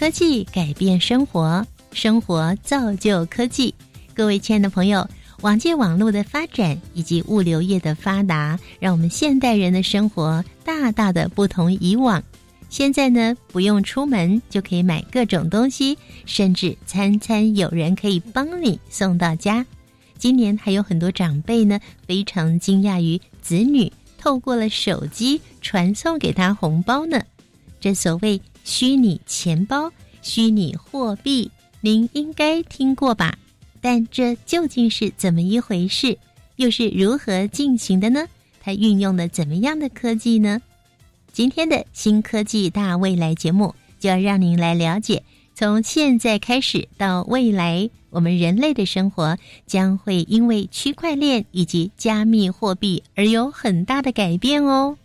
科技改变生活，生活造就科技。各位亲爱的朋友。网际网络的发展以及物流业的发达，让我们现代人的生活大大的不同以往。现在呢，不用出门就可以买各种东西，甚至餐餐有人可以帮你送到家。今年还有很多长辈呢，非常惊讶于子女透过了手机传送给他红包呢。这所谓虚拟钱包、虚拟货币，您应该听过吧？但这究竟是怎么一回事？又是如何进行的呢？它运用了怎么样的科技呢？今天的新科技大未来节目就要让您来了解，从现在开始到未来，我们人类的生活将会因为区块链以及加密货币而有很大的改变哦。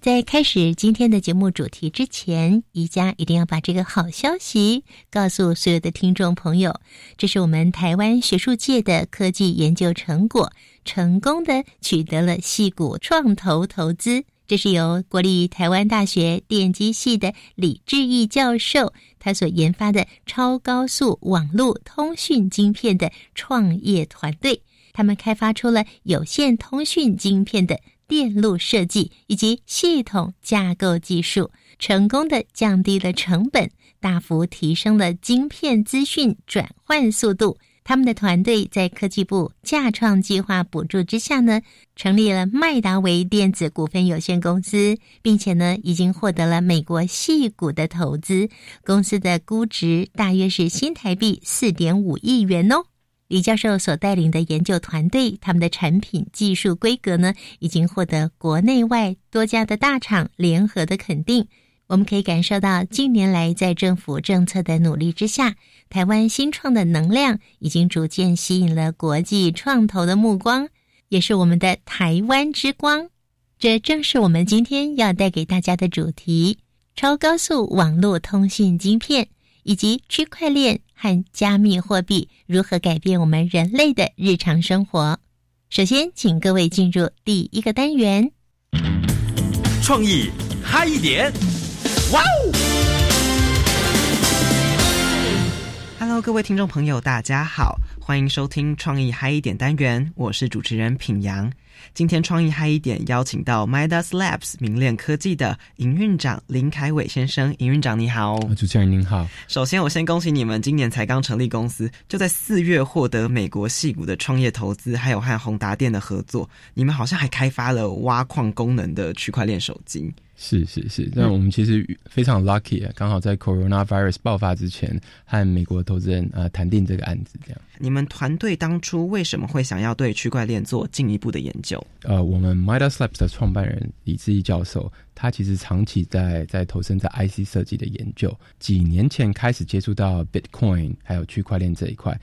在开始今天的节目主题之前，宜家一定要把这个好消息告诉所有的听众朋友。这是我们台湾学术界的科技研究成果，成功的取得了系股创投投资。这是由国立台湾大学电机系的李志毅教授他所研发的超高速网络通讯晶片的创业团队，他们开发出了有线通讯晶片的。电路设计以及系统架构技术，成功的降低了成本，大幅提升了晶片资讯转换速度。他们的团队在科技部架创计划补助之下呢，成立了麦达维电子股份有限公司，并且呢，已经获得了美国系股的投资。公司的估值大约是新台币四点五亿元哦。李教授所带领的研究团队，他们的产品技术规格呢，已经获得国内外多家的大厂联合的肯定。我们可以感受到，近年来在政府政策的努力之下，台湾新创的能量已经逐渐吸引了国际创投的目光，也是我们的台湾之光。这正是我们今天要带给大家的主题：超高速网络通信晶片。以及区块链和加密货币如何改变我们人类的日常生活？首先，请各位进入第一个单元，创意嗨一点，哇哦！！Hello，各位听众朋友，大家好，欢迎收听创意嗨一点单元，我是主持人品阳。今天创意嗨一点，邀请到 Midas Labs 明链科技的营运长林凯伟先生。营运长你好，主持人您好。首先，我先恭喜你们今年才刚成立公司，就在四月获得美国戏股的创业投资，还有和宏达电的合作。你们好像还开发了挖矿功能的区块链手机。是是是，那我们其实非常 lucky 啊，刚好在 coronavirus 爆发之前，和美国投资人呃谈定这个案子。这样，你们团队当初为什么会想要对区块链做进一步的研究？呃，我们 Midas Labs 的创办人李志毅教授，他其实长期在在投身在 IC 设计的研究，几年前开始接触到 Bitcoin 还有区块链这一块。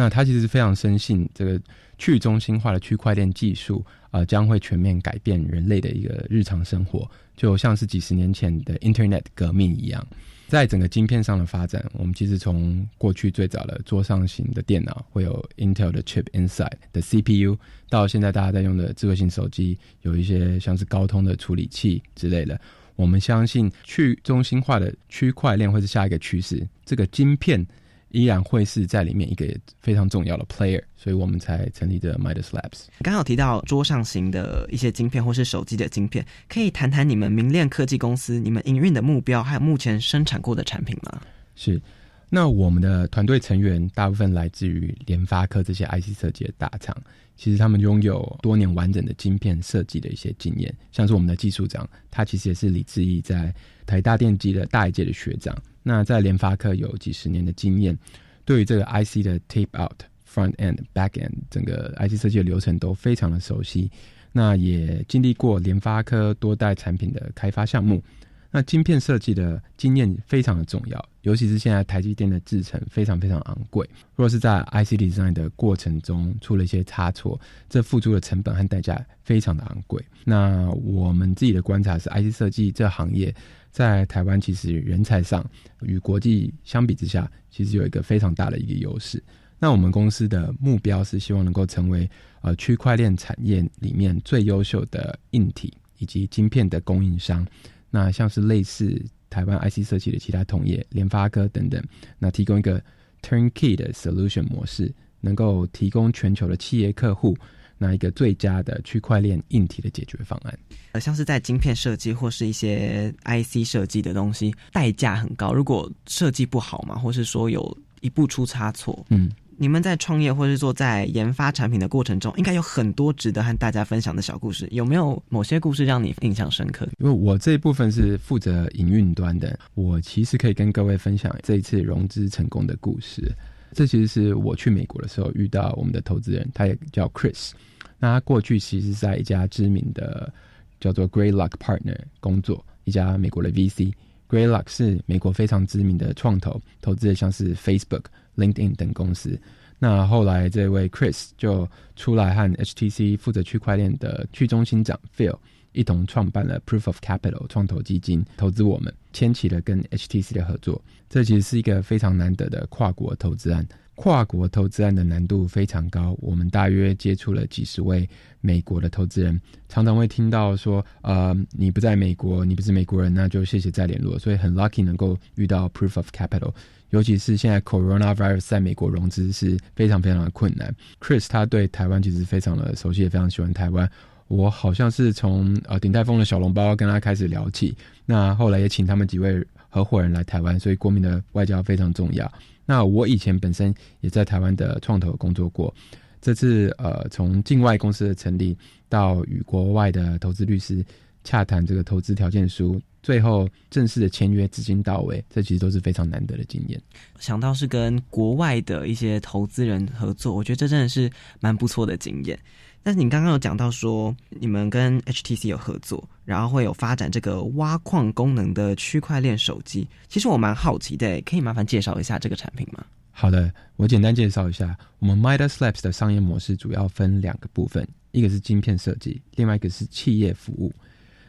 那他其实非常深信这个去中心化的区块链技术啊，将会全面改变人类的一个日常生活。就像是几十年前的 Internet 革命一样，在整个晶片上的发展，我们其实从过去最早的桌上型的电脑会有 Intel 的 Chip Inside 的 CPU，到现在大家在用的智慧型手机，有一些像是高通的处理器之类的。我们相信去中心化的区块链会是下一个趋势，这个晶片。依然会是在里面一个非常重要的 player，所以我们才成立的 Midas Labs。刚好提到桌上型的一些晶片或是手机的晶片，可以谈谈你们明链科技公司你们营运的目标，还有目前生产过的产品吗？是，那我们的团队成员大部分来自于联发科这些 IC 设计的大厂，其实他们拥有多年完整的晶片设计的一些经验，像是我们的技术长，他其实也是李志毅在台大电机的大一届的学长。那在联发科有几十年的经验，对于这个 IC 的 tape out、front end、back end 整个 IC 设计的流程都非常的熟悉。那也经历过联发科多代产品的开发项目，那晶片设计的经验非常的重要，尤其是现在台积电的制程非常非常昂贵。若是在 IC design 的过程中出了一些差错，这付出的成本和代价非常的昂贵。那我们自己的观察是，IC 设计这行业在台湾其实人才上与国际相比之下，其实有一个非常大的一个优势。那我们公司的目标是希望能够成为呃区块链产业里面最优秀的硬体以及晶片的供应商。那像是类似台湾 IC 设计的其他同业，联发科等等，那提供一个 turnkey 的 solution 模式，能够提供全球的企业客户那一个最佳的区块链硬体的解决方案。呃，像是在晶片设计或是一些 IC 设计的东西，代价很高。如果设计不好嘛，或是说有一步出差错，嗯。你们在创业或是做在研发产品的过程中，应该有很多值得和大家分享的小故事。有没有某些故事让你印象深刻？因为我这一部分是负责营运端的，我其实可以跟各位分享这一次融资成功的故事。这其实是我去美国的时候遇到我们的投资人，他也叫 Chris。那他过去其实在一家知名的叫做 Greylock Partner 工作，一家美国的 VC。Greylock 是美国非常知名的创投，投资的像是 Facebook。LinkedIn 等公司，那后来这位 Chris 就出来和 HTC 负责区块链的去中心长 Phil 一同创办了 Proof of Capital 创投基金，投资我们，牵起了跟 HTC 的合作。这其实是一个非常难得的跨国投资案。跨国投资案的难度非常高，我们大约接触了几十位美国的投资人，常常会听到说，呃，你不在美国，你不是美国人，那就谢谢再联络。所以很 lucky 能够遇到 Proof of Capital。尤其是现在 coronavirus 在美国融资是非常非常的困难。Chris 他对台湾其实非常的熟悉，也非常喜欢台湾。我好像是从呃鼎泰丰的小笼包跟他开始聊起，那后来也请他们几位合伙人来台湾，所以国民的外交非常重要。那我以前本身也在台湾的创投工作过，这次呃从境外公司的成立到与国外的投资律师洽谈这个投资条件书。最后正式的签约，资金到位，这其实都是非常难得的经验。想到是跟国外的一些投资人合作，我觉得这真的是蛮不错的经验。但是你刚刚有讲到说，你们跟 HTC 有合作，然后会有发展这个挖矿功能的区块链手机。其实我蛮好奇的，可以麻烦介绍一下这个产品吗？好的，我简单介绍一下，我们 Midas Labs 的商业模式主要分两个部分，一个是晶片设计，另外一个是企业服务。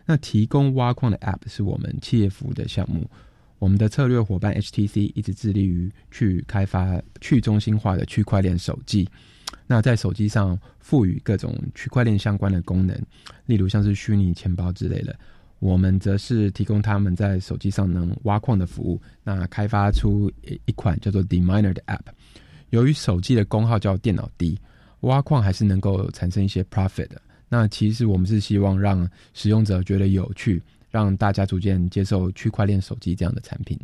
那提供挖矿的 App 是我们企业服务的项目。我们的策略伙伴 HTC 一直致力于去开发去中心化的区块链手机。那在手机上赋予各种区块链相关的功能，例如像是虚拟钱包之类的。我们则是提供他们在手机上能挖矿的服务。那开发出一款叫做 Deminer 的 App。由于手机的功耗较电脑低，挖矿还是能够产生一些 profit 的。那其实我们是希望让使用者觉得有趣，让大家逐渐接受区块链手机这样的产品。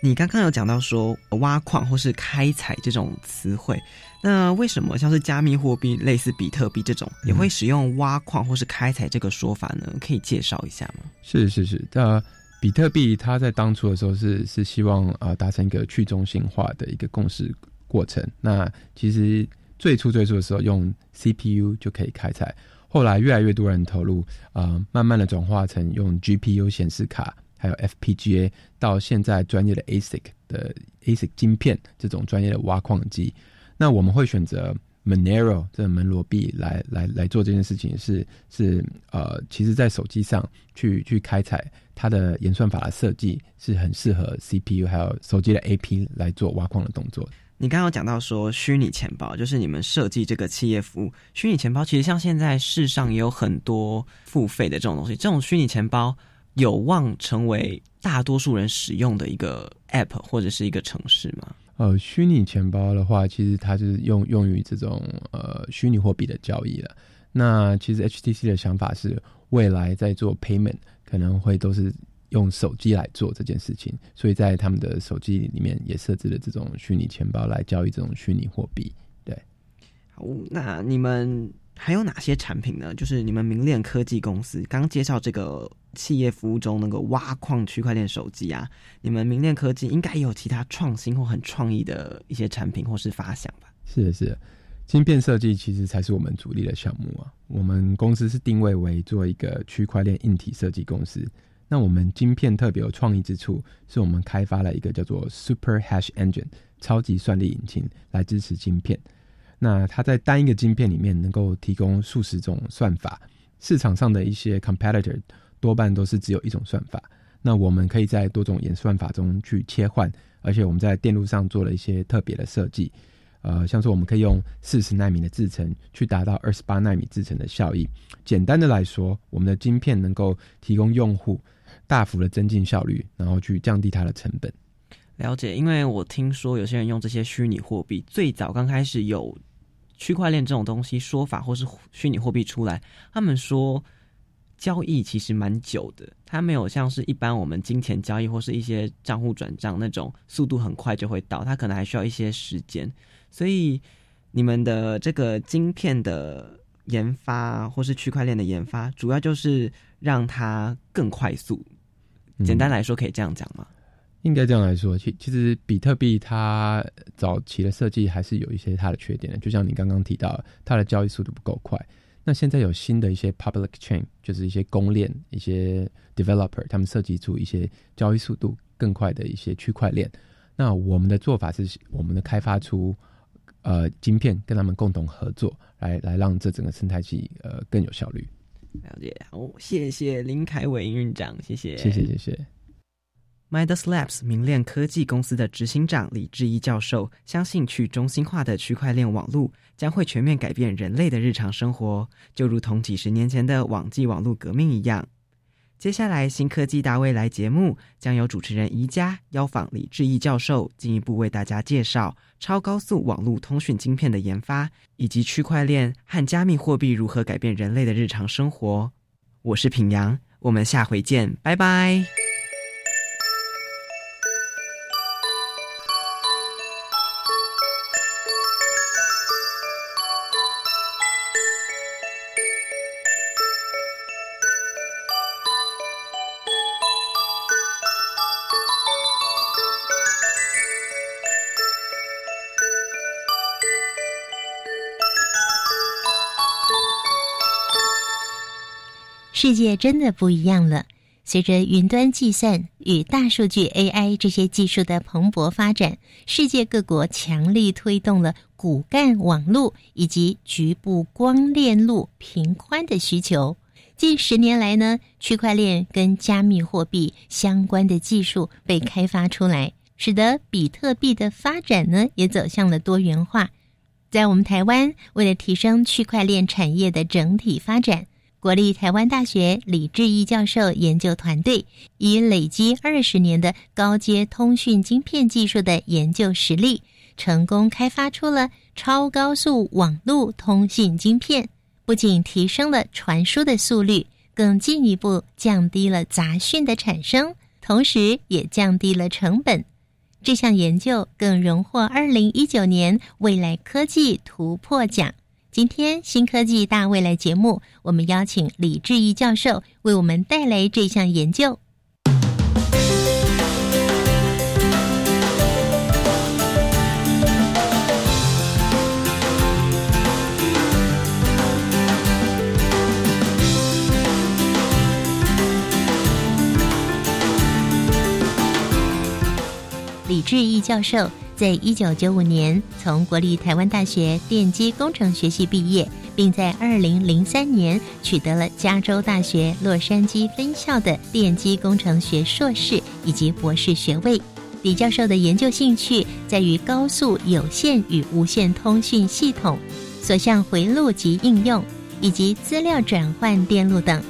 你刚刚有讲到说挖矿或是开采这种词汇，那为什么像是加密货币、类似比特币这种也会使用挖矿或是开采这个说法呢？可以介绍一下吗？是是是，呃。比特币它在当初的时候是是希望啊达成一个去中心化的一个共识过程。那其实最初最初的时候用 CPU 就可以开采，后来越来越多人投入啊，慢慢的转化成用 GPU 显示卡，还有 FPGA，到现在专业的 ASIC 的 ASIC 晶片这种专业的挖矿机。那我们会选择 Monero 这门罗币来来来做这件事情，是是呃，其实在手机上去去开采。它的演算法的设计是很适合 CPU 还有手机的 AP 来做挖矿的动作。你刚刚讲到说虚拟钱包，就是你们设计这个企业服务。虚拟钱包其实像现在世上也有很多付费的这种东西，这种虚拟钱包有望成为大多数人使用的一个 App 或者是一个城市吗？呃，虚拟钱包的话，其实它是用用于这种呃虚拟货币的交易了。那其实 HTC 的想法是未来在做 Payment。可能会都是用手机来做这件事情，所以在他们的手机里面也设置了这种虚拟钱包来交易这种虚拟货币。对，好，那你们还有哪些产品呢？就是你们明链科技公司刚介绍这个企业服务中那个挖矿区块链手机啊，你们明链科技应该有其他创新或很创意的一些产品或是发想吧？是的，是的，晶片设计其实才是我们主力的项目啊。我们公司是定位为做一个区块链硬体设计公司。那我们晶片特别有创意之处，是我们开发了一个叫做 Super Hash Engine 超级算力引擎来支持晶片。那它在单一个晶片里面能够提供数十种算法，市场上的一些 competitor 多半都是只有一种算法。那我们可以在多种演算法中去切换，而且我们在电路上做了一些特别的设计。呃，像说我们可以用四十纳米的制程去达到二十八纳米制程的效益。简单的来说，我们的晶片能够提供用户大幅的增进效率，然后去降低它的成本。了解，因为我听说有些人用这些虚拟货币，最早刚开始有区块链这种东西说法，或是虚拟货币出来，他们说交易其实蛮久的，它没有像是一般我们金钱交易或是一些账户转账那种速度很快就会到，它可能还需要一些时间。所以，你们的这个晶片的研发，或是区块链的研发，主要就是让它更快速。简单来说，可以这样讲吗？应该这样来说，其其实比特币它早期的设计还是有一些它的缺点的，就像你刚刚提到，它的交易速度不够快。那现在有新的一些 public chain，就是一些公链、一些 developer，他们设计出一些交易速度更快的一些区块链。那我们的做法是，我们的开发出。呃，晶片跟他们共同合作，来来让这整个生态系呃更有效率。了解，好，谢谢林凯伟营运长，谢谢，谢谢，谢谢。Midas Labs 明链科技公司的执行长李志毅教授相信，去中心化的区块链网络将会全面改变人类的日常生活，就如同几十年前的网际网络革命一样。接下来，新科技大未来节目将由主持人宜家邀访李志毅教授，进一步为大家介绍超高速网络通讯晶片的研发，以及区块链和加密货币如何改变人类的日常生活。我是品阳，我们下回见，拜拜。世界真的不一样了。随着云端计算与大数据 AI 这些技术的蓬勃发展，世界各国强力推动了骨干网络以及局部光链路频宽的需求。近十年来呢，区块链跟加密货币相关的技术被开发出来，使得比特币的发展呢也走向了多元化。在我们台湾，为了提升区块链产业的整体发展。国立台湾大学李志毅教授研究团队以累积二十年的高阶通讯晶片技术的研究实力，成功开发出了超高速网络通讯晶片，不仅提升了传输的速率，更进一步降低了杂讯的产生，同时也降低了成本。这项研究更荣获二零一九年未来科技突破奖。今天新科技大未来节目，我们邀请李志毅教授为我们带来这项研究。李志毅教授。在一九九五年从国立台湾大学电机工程学系毕业，并在二零零三年取得了加州大学洛杉矶分校的电机工程学硕士以及博士学位。李教授的研究兴趣在于高速有线与无线通讯系统、所向回路及应用，以及资料转换电路等。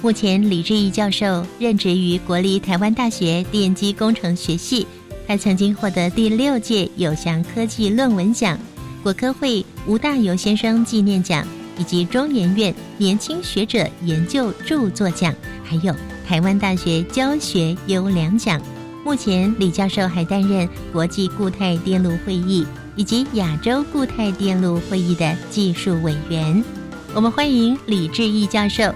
目前，李志毅教授任职于国立台湾大学电机工程学系。他曾经获得第六届有祥科技论文奖、国科会吴大猷先生纪念奖以及中研院年轻学者研究著作奖，还有台湾大学教学优良奖。目前，李教授还担任国际固态电路会议以及亚洲固态电路会议的技术委员。我们欢迎李志毅教授。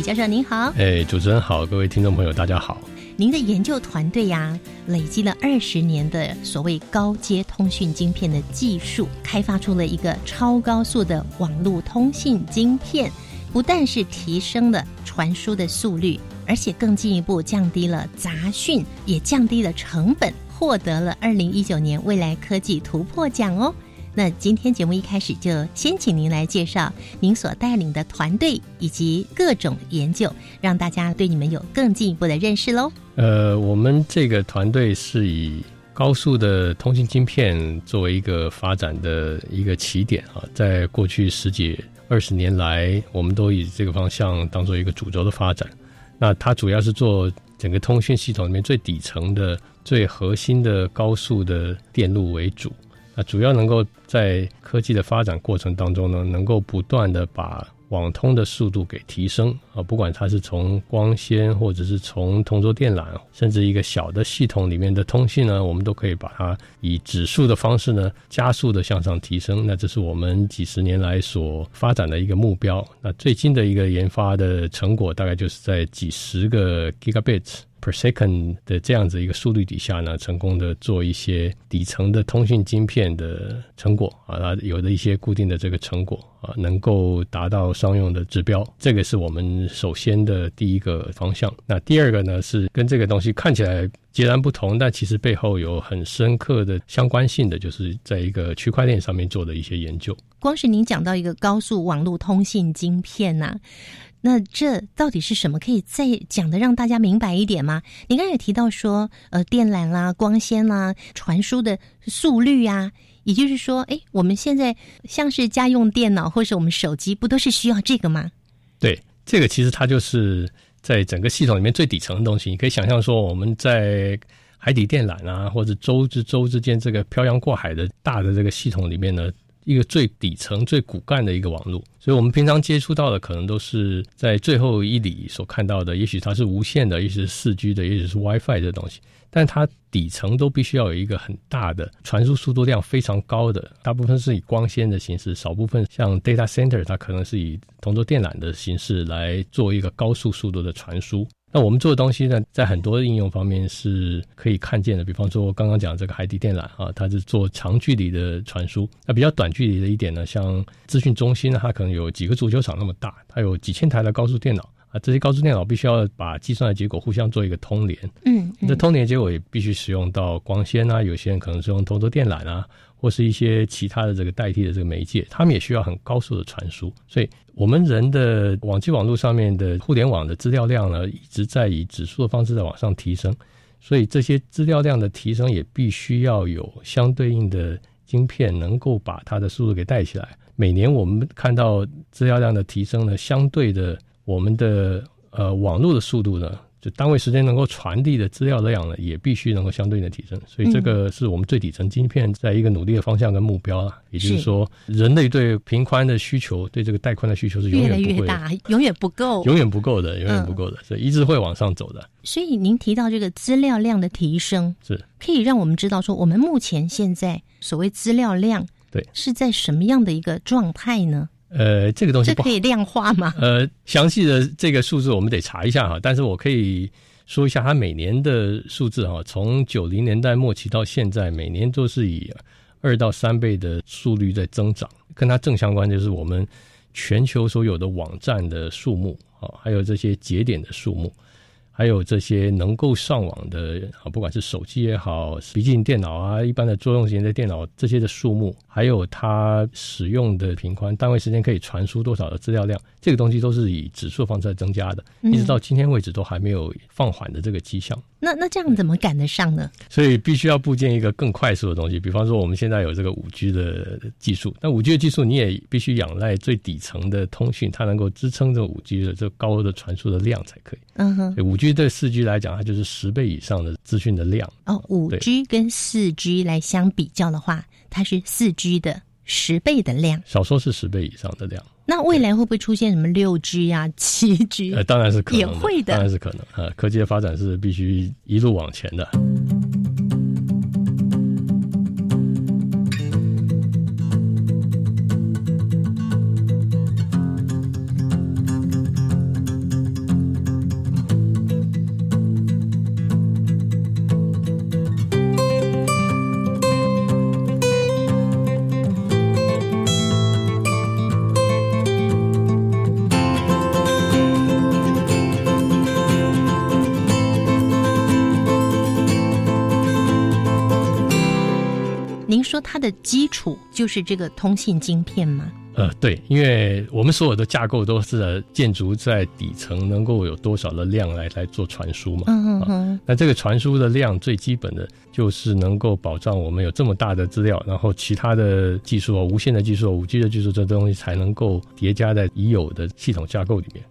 教授您好，哎，主持人好，各位听众朋友大家好。您的研究团队呀，累积了二十年的所谓高阶通讯晶片的技术，开发出了一个超高速的网络通信晶片，不但是提升了传输的速率，而且更进一步降低了杂讯，也降低了成本，获得了二零一九年未来科技突破奖哦。那今天节目一开始就先请您来介绍您所带领的团队以及各种研究，让大家对你们有更进一步的认识喽。呃，我们这个团队是以高速的通信晶片作为一个发展的一个起点啊，在过去十几二十年来，我们都以这个方向当做一个主轴的发展。那它主要是做整个通讯系统里面最底层的、最核心的高速的电路为主。那主要能够在科技的发展过程当中呢，能够不断的把网通的速度给提升啊，不管它是从光纤，或者是从同轴电缆，甚至一个小的系统里面的通信呢，我们都可以把它以指数的方式呢，加速的向上提升。那这是我们几十年来所发展的一个目标。那最近的一个研发的成果，大概就是在几十个 gigabits。Per second 的这样子一个速率底下呢，成功的做一些底层的通讯晶片的成果啊，它有的一些固定的这个成果啊，能够达到商用的指标，这个是我们首先的第一个方向。那第二个呢，是跟这个东西看起来截然不同，但其实背后有很深刻的相关性的，就是在一个区块链上面做的一些研究。光是您讲到一个高速网络通信晶片呐。那这到底是什么？可以再讲的让大家明白一点吗？你刚才也提到说，呃，电缆啦、光纤啦、传输的速率呀，也就是说，哎，我们现在像是家用电脑或者我们手机，不都是需要这个吗？对，这个其实它就是在整个系统里面最底层的东西。你可以想象说，我们在海底电缆啊，或者洲之洲之间这个漂洋过海的大的这个系统里面呢。一个最底层、最骨干的一个网络，所以我们平常接触到的可能都是在最后一里所看到的，也许它是无线的，也许是四 G 的，也许是 WiFi 这东西，但它底层都必须要有一个很大的传输速度量非常高的，大部分是以光纤的形式，少部分像 data center 它可能是以同轴电缆的形式来做一个高速速度的传输。那我们做的东西呢，在很多应用方面是可以看见的。比方说，刚刚讲这个海底电缆啊，它是做长距离的传输。那比较短距离的一点呢，像资讯中心，它可能有几个足球场那么大，它有几千台的高速电脑啊。这些高速电脑必须要把计算的结果互相做一个通联。嗯，那通联结果也必须使用到光纤啊，有些人可能是用同轴电缆啊。或是一些其他的这个代替的这个媒介，他们也需要很高速的传输。所以，我们人的网际网络上面的互联网的资料量呢，一直在以指数的方式在往上提升。所以，这些资料量的提升也必须要有相对应的晶片，能够把它的速度给带起来。每年我们看到资料量的提升呢，相对的，我们的呃网络的速度呢。就单位时间能够传递的资料量呢，也必须能够相对应的提升，所以这个是我们最底层晶片在一个努力的方向跟目标啊。也就是说，人类对频宽的需求，对这个带宽的需求是永远不会大，永远不够，永远不够的，永远不够的，所以一直会往上走的。所以您提到这个资料量的提升，是。可以让我们知道说，我们目前现在所谓资料量对。是在什么样的一个状态呢？呃，这个东西这可以量化吗？呃，详细的这个数字我们得查一下哈。但是我可以说一下，它每年的数字哈，从九零年代末期到现在，每年都是以二到三倍的速率在增长。跟它正相关就是我们全球所有的网站的数目啊，还有这些节点的数目。还有这些能够上网的啊，不管是手机也好，笔记电脑啊，一般的作用型的电脑这些的数目，还有它使用的频宽，单位时间可以传输多少的资料量，这个东西都是以指数方式在增加的，一直到今天为止都还没有放缓的这个迹象。那那这样怎么赶得上呢？所以必须要部件一个更快速的东西，比方说我们现在有这个五 G 的技术，那五 G 的技术你也必须仰赖最底层的通讯，它能够支撑这五 G 的这高的传输的量才可以。嗯哼，五 G 对四 G 来讲，它就是十倍以上的资讯的量。哦，五 G 跟四 G 来相比较的话，它是四 G 的十倍的量，少说是十倍以上的量。那未来会不会出现什么六 G 啊、七 G？呃，当然是可能，也会的，当然是可能呃。科技的发展是必须一路往前的。基础就是这个通信晶片吗？呃，对，因为我们所有的架构都是建筑在底层能够有多少的量来来做传输嘛。嗯嗯嗯。那这个传输的量最基本的就是能够保障我们有这么大的资料，然后其他的技术啊，无线的技术、五 G 的技术，这东西才能够叠加在已有的系统架构里面。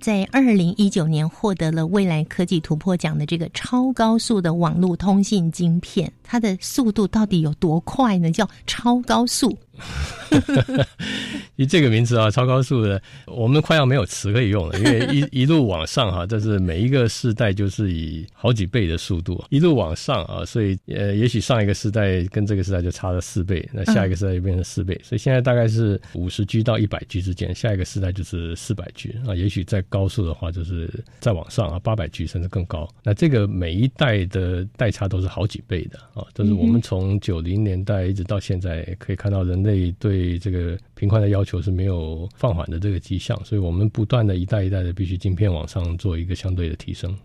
在二零一九年获得了未来科技突破奖的这个超高速的网络通信晶片，它的速度到底有多快呢？叫超高速。以 这个名字啊，超高速的，我们快要没有词可以用了，因为一一路往上哈，这是每一个世代就是以好几倍的速度一路往上啊，所以呃，也许上一个世代跟这个时代就差了四倍，那下一个时代就变成四倍，所以现在大概是五十 G 到一百 G 之间，下一个时代就是四百 G 啊，也许再高速的话就是再往上啊，八百 G 甚至更高。那这个每一代的代差都是好几倍的啊，这是我们从九零年代一直到现在可以看到人类对这个频宽的要求是没有放缓的这个迹象，所以我们不断的一代一代的必须晶片往上做一个相对的提升。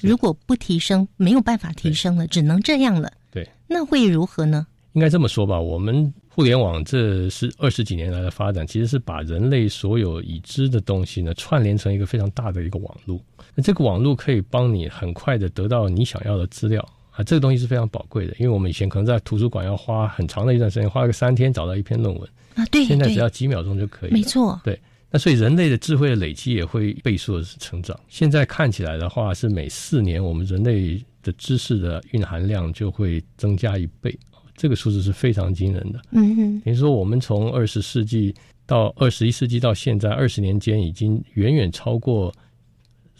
如果不提升，没有办法提升了，只能这样了。对，那会如何呢？应该这么说吧，我们互联网这是二十几年来的发展，其实是把人类所有已知的东西呢串联成一个非常大的一个网络。那这个网络可以帮你很快的得到你想要的资料。啊，这个东西是非常宝贵的，因为我们以前可能在图书馆要花很长的一段时间，花个三天找到一篇论文啊，对，现在只要几秒钟就可以，没错，对。那所以人类的智慧的累积也会倍数的成长。现在看起来的话，是每四年我们人类的知识的蕴含量就会增加一倍，这个数字是非常惊人的。嗯哼，等于说我们从二十世纪到二十一世纪到现在二十年间，已经远远超过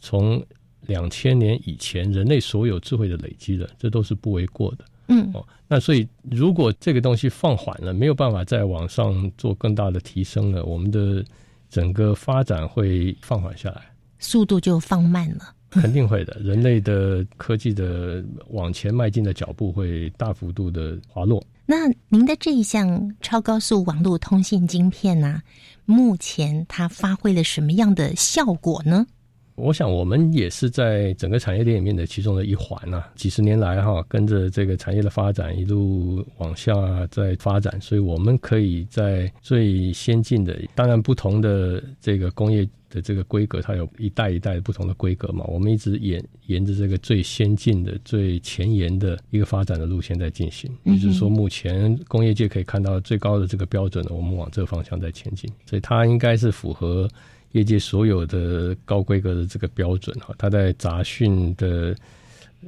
从。两千年以前，人类所有智慧的累积的，这都是不为过的。嗯，哦，那所以如果这个东西放缓了，没有办法再往上做更大的提升了，我们的整个发展会放缓下来，速度就放慢了。肯定会的，人类的科技的往前迈进的脚步会大幅度的滑落。那您的这一项超高速网络通信晶片呢？目前它发挥了什么样的效果呢？我想，我们也是在整个产业链里面的其中的一环呐。几十年来，哈，跟着这个产业的发展一路往下在发展，所以我们可以在最先进的，当然不同的这个工业的这个规格，它有一代一代不同的规格嘛。我们一直沿沿着这个最先进的、最前沿的一个发展的路线在进行。也就是说，目前工业界可以看到最高的这个标准，我们往这个方向在前进，所以它应该是符合。业界所有的高规格的这个标准哈，它在杂讯的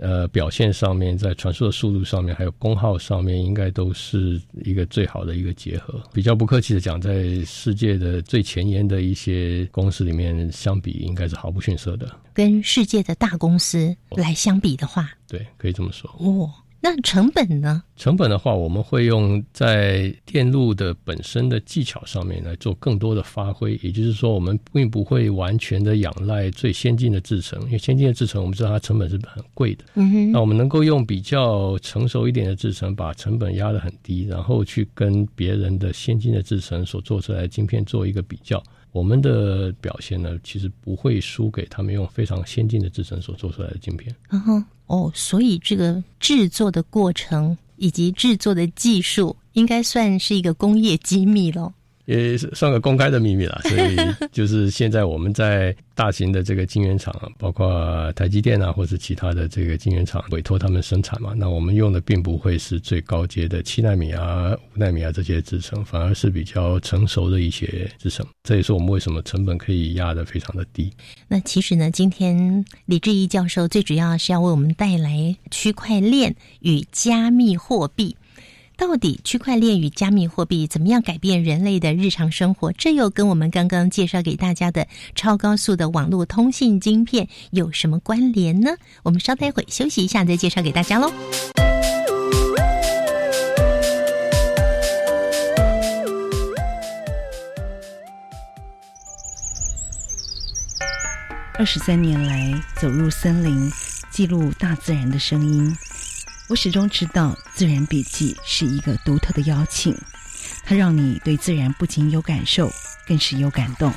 呃表现上面，在传输的速度上面，还有功耗上面，应该都是一个最好的一个结合。比较不客气的讲，在世界的最前沿的一些公司里面相比，应该是毫不逊色的。跟世界的大公司来相比的话，对，可以这么说。哦。那成本呢？成本的话，我们会用在电路的本身的技巧上面来做更多的发挥。也就是说，我们并不会完全的仰赖最先进的制程，因为先进的制程我们知道它成本是很贵的。嗯哼。那我们能够用比较成熟一点的制程，把成本压得很低，然后去跟别人的先进的制程所做出来的晶片做一个比较。我们的表现呢，其实不会输给他们用非常先进的制程所做出来的晶片。嗯哼，哦，所以这个制作的过程以及制作的技术，应该算是一个工业机密了。也算个公开的秘密了，所以就是现在我们在大型的这个晶圆厂，包括台积电啊，或者其他的这个晶圆厂委托他们生产嘛，那我们用的并不会是最高阶的七纳米啊、五纳米啊这些制程，反而是比较成熟的一些制程。这也是我们为什么成本可以压得非常的低。那其实呢，今天李志毅教授最主要是要为我们带来区块链与加密货币。到底区块链与加密货币怎么样改变人类的日常生活？这又跟我们刚刚介绍给大家的超高速的网络通信晶片有什么关联呢？我们稍待会休息一下，再介绍给大家喽。二十三年来，走入森林，记录大自然的声音。我始终知道，《自然笔记》是一个独特的邀请，它让你对自然不仅有感受，更是有感动。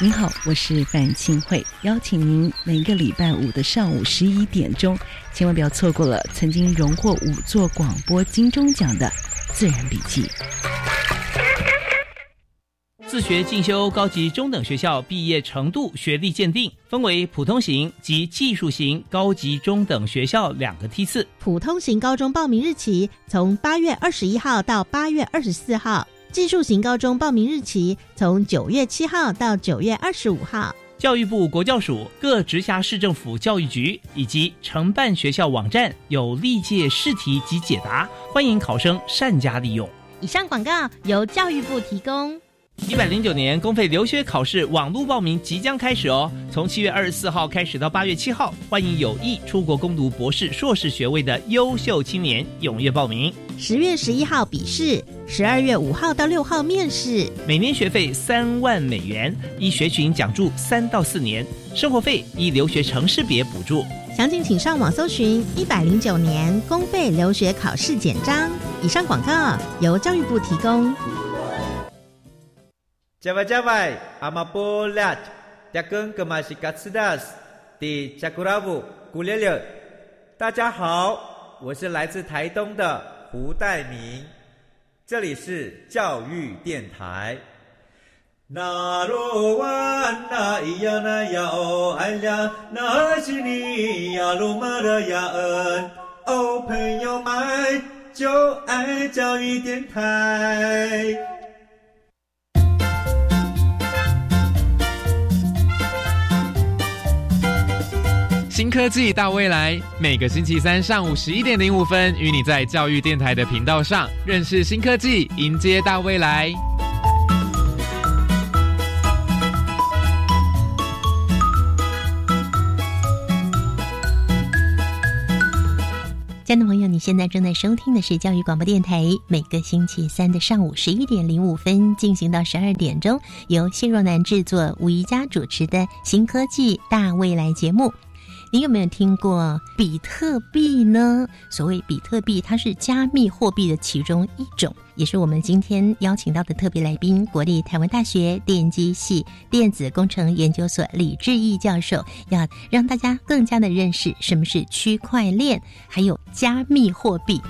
您好，我是范庆慧，邀请您每个礼拜五的上午十一点钟，千万不要错过了曾经荣获五座广播金钟奖的《自然笔记》。自学进修高级中等学校毕业程度学历鉴定分为普通型及技术型高级中等学校两个梯次。普通型高中报名日期从八月二十一号到八月二十四号，技术型高中报名日期从九月七号到九月二十五号。教育部国教署各直辖市政府教育局以及承办学校网站有历届试题及解答，欢迎考生善加利用。以上广告由教育部提供。一百零九年公费留学考试网络报名即将开始哦，从七月二十四号开始到八月七号，欢迎有意出国攻读博士、硕士学位的优秀青年踊跃报名。十月十一号笔试，十二月五号到六号面试，每年学费三万美元，一学群讲助三到四年，生活费依留学城市别补助。详情请上网搜寻一百零九年公费留学考试简章。以上广告由教育部提供。加外加外，阿玛波拉，扎根格玛西卡斯达斯，迪加古拉布古列列。大家好，我是来自台东的胡代明，这里是教育电台。那罗哇那咿呀那呀哦哎呀，那是你呀鲁玛的呀恩哦，朋友们就爱教育电台。新科技大未来，每个星期三上午十一点零五分，与你在教育电台的频道上认识新科技，迎接大未来。亲爱的朋友，你现在正在收听的是教育广播电台，每个星期三的上午十一点零五分进行到十二点钟，由谢若楠制作、吴怡佳主持的新科技大未来节目。你有没有听过比特币呢？所谓比特币，它是加密货币的其中一种，也是我们今天邀请到的特别来宾——国立台湾大学电机系电子工程研究所李志毅教授，要让大家更加的认识什么是区块链，还有加密货币。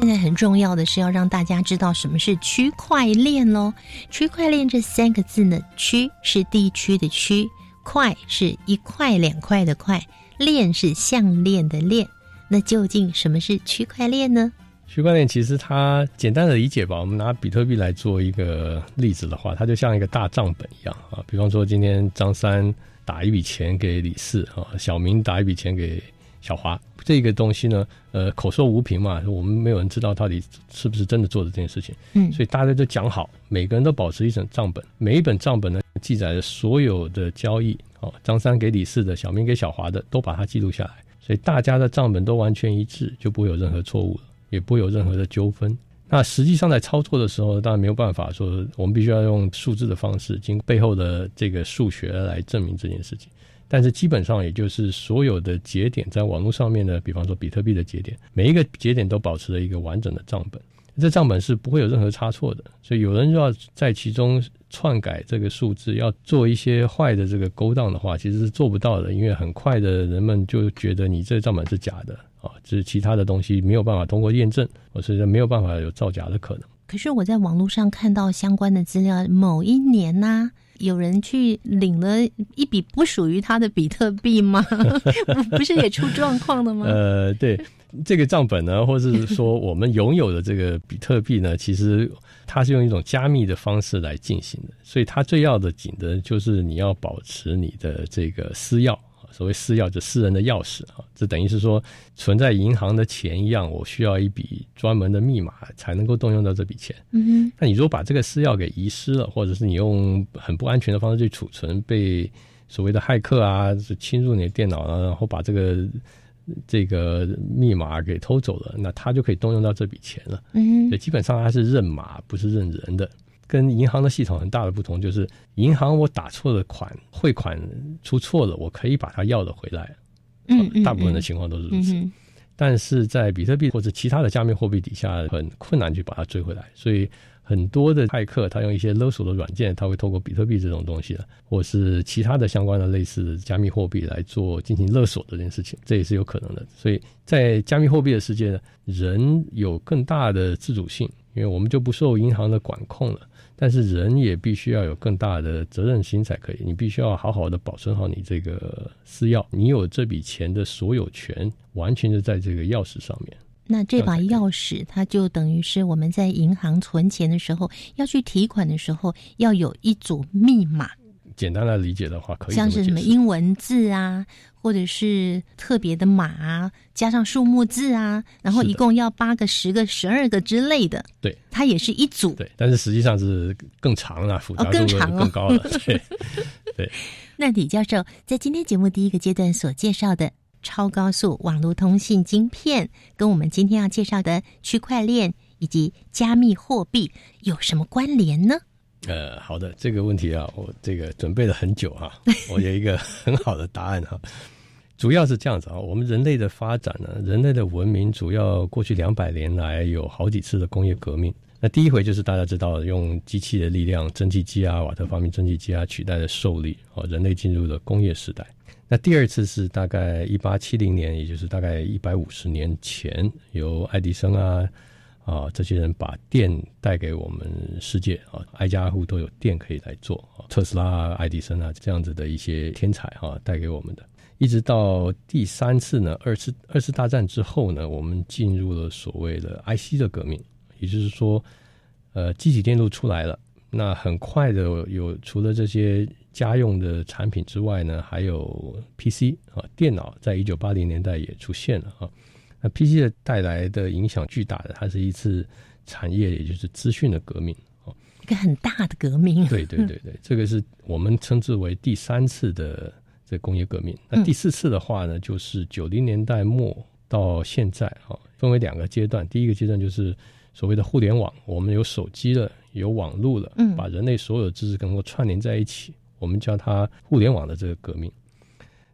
现在很重要的是要让大家知道什么是区块链喽。区块链这三个字呢，区是地区的区，块是一块两块的块，链是项链的链。那究竟什么是区块链呢？区块链其实它简单的理解吧，我们拿比特币来做一个例子的话，它就像一个大账本一样啊。比方说今天张三打一笔钱给李四啊，小明打一笔钱给。小华这个东西呢，呃，口说无凭嘛，我们没有人知道到底是不是真的做的这件事情。嗯，所以大家都讲好，每个人都保持一本账本，每一本账本呢，记载了所有的交易。哦，张三给李四的，小明给小华的，都把它记录下来，所以大家的账本都完全一致，就不会有任何错误了，也不会有任何的纠纷。那实际上在操作的时候，当然没有办法说，我们必须要用数字的方式，经背后的这个数学来证明这件事情。但是基本上，也就是所有的节点在网络上面呢，比方说比特币的节点，每一个节点都保持了一个完整的账本，这账本是不会有任何差错的。所以有人要在其中篡改这个数字，要做一些坏的这个勾当的话，其实是做不到的，因为很快的人们就觉得你这账本是假的啊，就是其他的东西没有办法通过验证，或是没有办法有造假的可能。可是我在网络上看到相关的资料，某一年呢。有人去领了一笔不属于他的比特币吗？不是也出状况了吗？呃，对，这个账本呢，或者是说我们拥有的这个比特币呢，其实它是用一种加密的方式来进行的，所以它最要的紧的就是你要保持你的这个私钥。所谓私钥，就私人的钥匙啊，这等于是说存在银行的钱一样，我需要一笔专门的密码才能够动用到这笔钱。嗯，那你如果把这个私钥给遗失了，或者是你用很不安全的方式去储存，被所谓的骇客啊侵入你的电脑啊，然后把这个这个密码给偷走了，那他就可以动用到这笔钱了。嗯，所以基本上他是认码，不是认人的。跟银行的系统很大的不同就是，银行我打错了款，汇款出错了，我可以把它要的回来。嗯，大部分的情况都是如此。但是在比特币或者其他的加密货币底下，很困难去把它追回来。所以很多的骇客他用一些勒索的软件，他会透过比特币这种东西的，或是其他的相关的类似的加密货币来做进行勒索这件事情，这也是有可能的。所以在加密货币的世界呢，人有更大的自主性，因为我们就不受银行的管控了。但是人也必须要有更大的责任心才可以，你必须要好好的保存好你这个私钥，你有这笔钱的所有权，完全是在这个钥匙上面。那这把钥匙，它就等于是我们在银行存钱的时候，要去提款的时候，要有一组密码。简单来理解的话，可以像是什么英文字啊，或者是特别的码啊，加上数目字啊，然后一共要八个、十个、十二个之类的。对，它也是一组。对，但是实际上是更长了，复杂度更高了。对，对。那李教授在今天节目第一个阶段所介绍的超高速网络通信晶片，跟我们今天要介绍的区块链以及加密货币有什么关联呢？呃，好的，这个问题啊，我这个准备了很久哈，我有一个 很好的答案哈。主要是这样子啊，我们人类的发展呢，人类的文明主要过去两百年来有好几次的工业革命。那第一回就是大家知道用机器的力量，蒸汽机啊，瓦特发明蒸汽机啊，取代了受力，哦，人类进入了工业时代。那第二次是大概一八七零年，也就是大概一百五十年前，由爱迪生啊。啊，这些人把电带给我们世界啊，挨家挨户都有电可以来做啊。特斯拉、爱迪生啊，这样子的一些天才啊，带给我们的。一直到第三次呢，二次二次大战之后呢，我们进入了所谓的 IC 的革命，也就是说，呃，机体电路出来了。那很快的有除了这些家用的产品之外呢，还有 PC 啊，电脑在一九八零年代也出现了啊。那 PC 的带来的影响巨大的，它是一次产业，也就是资讯的革命哦，一个很大的革命。对对对对，这个是我们称之为第三次的这工业革命。那第四次的话呢，就是九零年代末到现在啊，分为两个阶段。第一个阶段就是所谓的互联网，我们有手机了，有网络了，嗯，把人类所有的知识能够串联在一起，我们叫它互联网的这个革命。